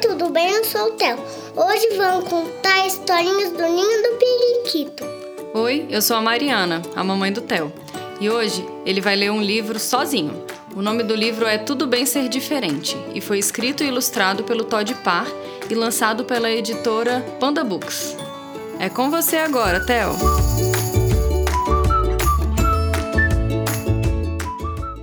Tudo bem? Eu sou o Theo. Hoje vamos contar historinhas do Ninho do Periquito. Oi, eu sou a Mariana, a mamãe do Theo. E hoje ele vai ler um livro sozinho. O nome do livro é Tudo Bem Ser Diferente e foi escrito e ilustrado pelo Todd Parr e lançado pela editora Panda Books. É com você agora, Theo.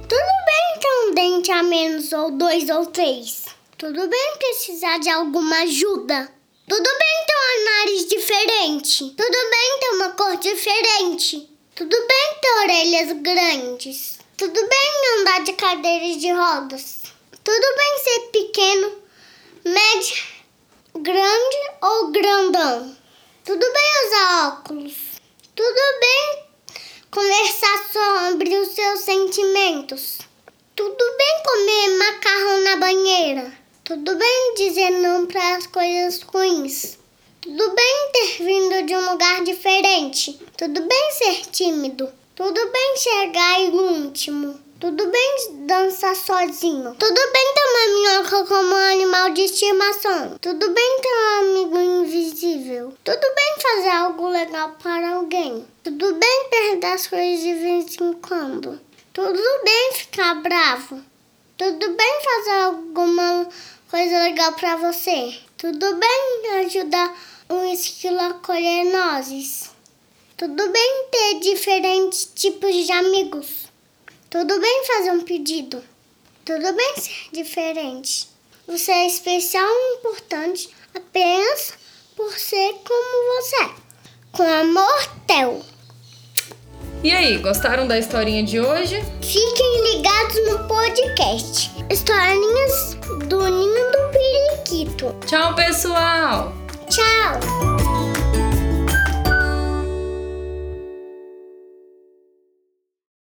Tudo bem ter um dente a menos, ou dois ou três. Tudo bem precisar de alguma ajuda. Tudo bem ter um nariz diferente. Tudo bem ter uma cor diferente. Tudo bem ter orelhas grandes. Tudo bem andar de cadeiras de rodas. Tudo bem ser pequeno, médio, grande ou grandão. Tudo bem usar óculos. Tudo bem conversar sobre os seus sentimentos. Tudo bem comer macarrão na banheira. Tudo bem dizer não para as coisas ruins. Tudo bem ter vindo de um lugar diferente. Tudo bem ser tímido. Tudo bem chegar em último. Tudo bem dançar sozinho. Tudo bem ter uma minhoca como um animal de estimação. Tudo bem ter um amigo invisível. Tudo bem fazer algo legal para alguém. Tudo bem perder as coisas de vez em quando. Tudo bem ficar bravo. Tudo bem fazer alguma coisa legal para você. Tudo bem ajudar um esquilo a colher nozes. Tudo bem ter diferentes tipos de amigos. Tudo bem fazer um pedido. Tudo bem ser diferente. Você é especial e importante apenas por ser como você é. Com amor, Theo. E aí, gostaram da historinha de hoje? Fiquem ligados no podcast. Historinhas do Ninho do Periquito. Tchau, pessoal! Tchau!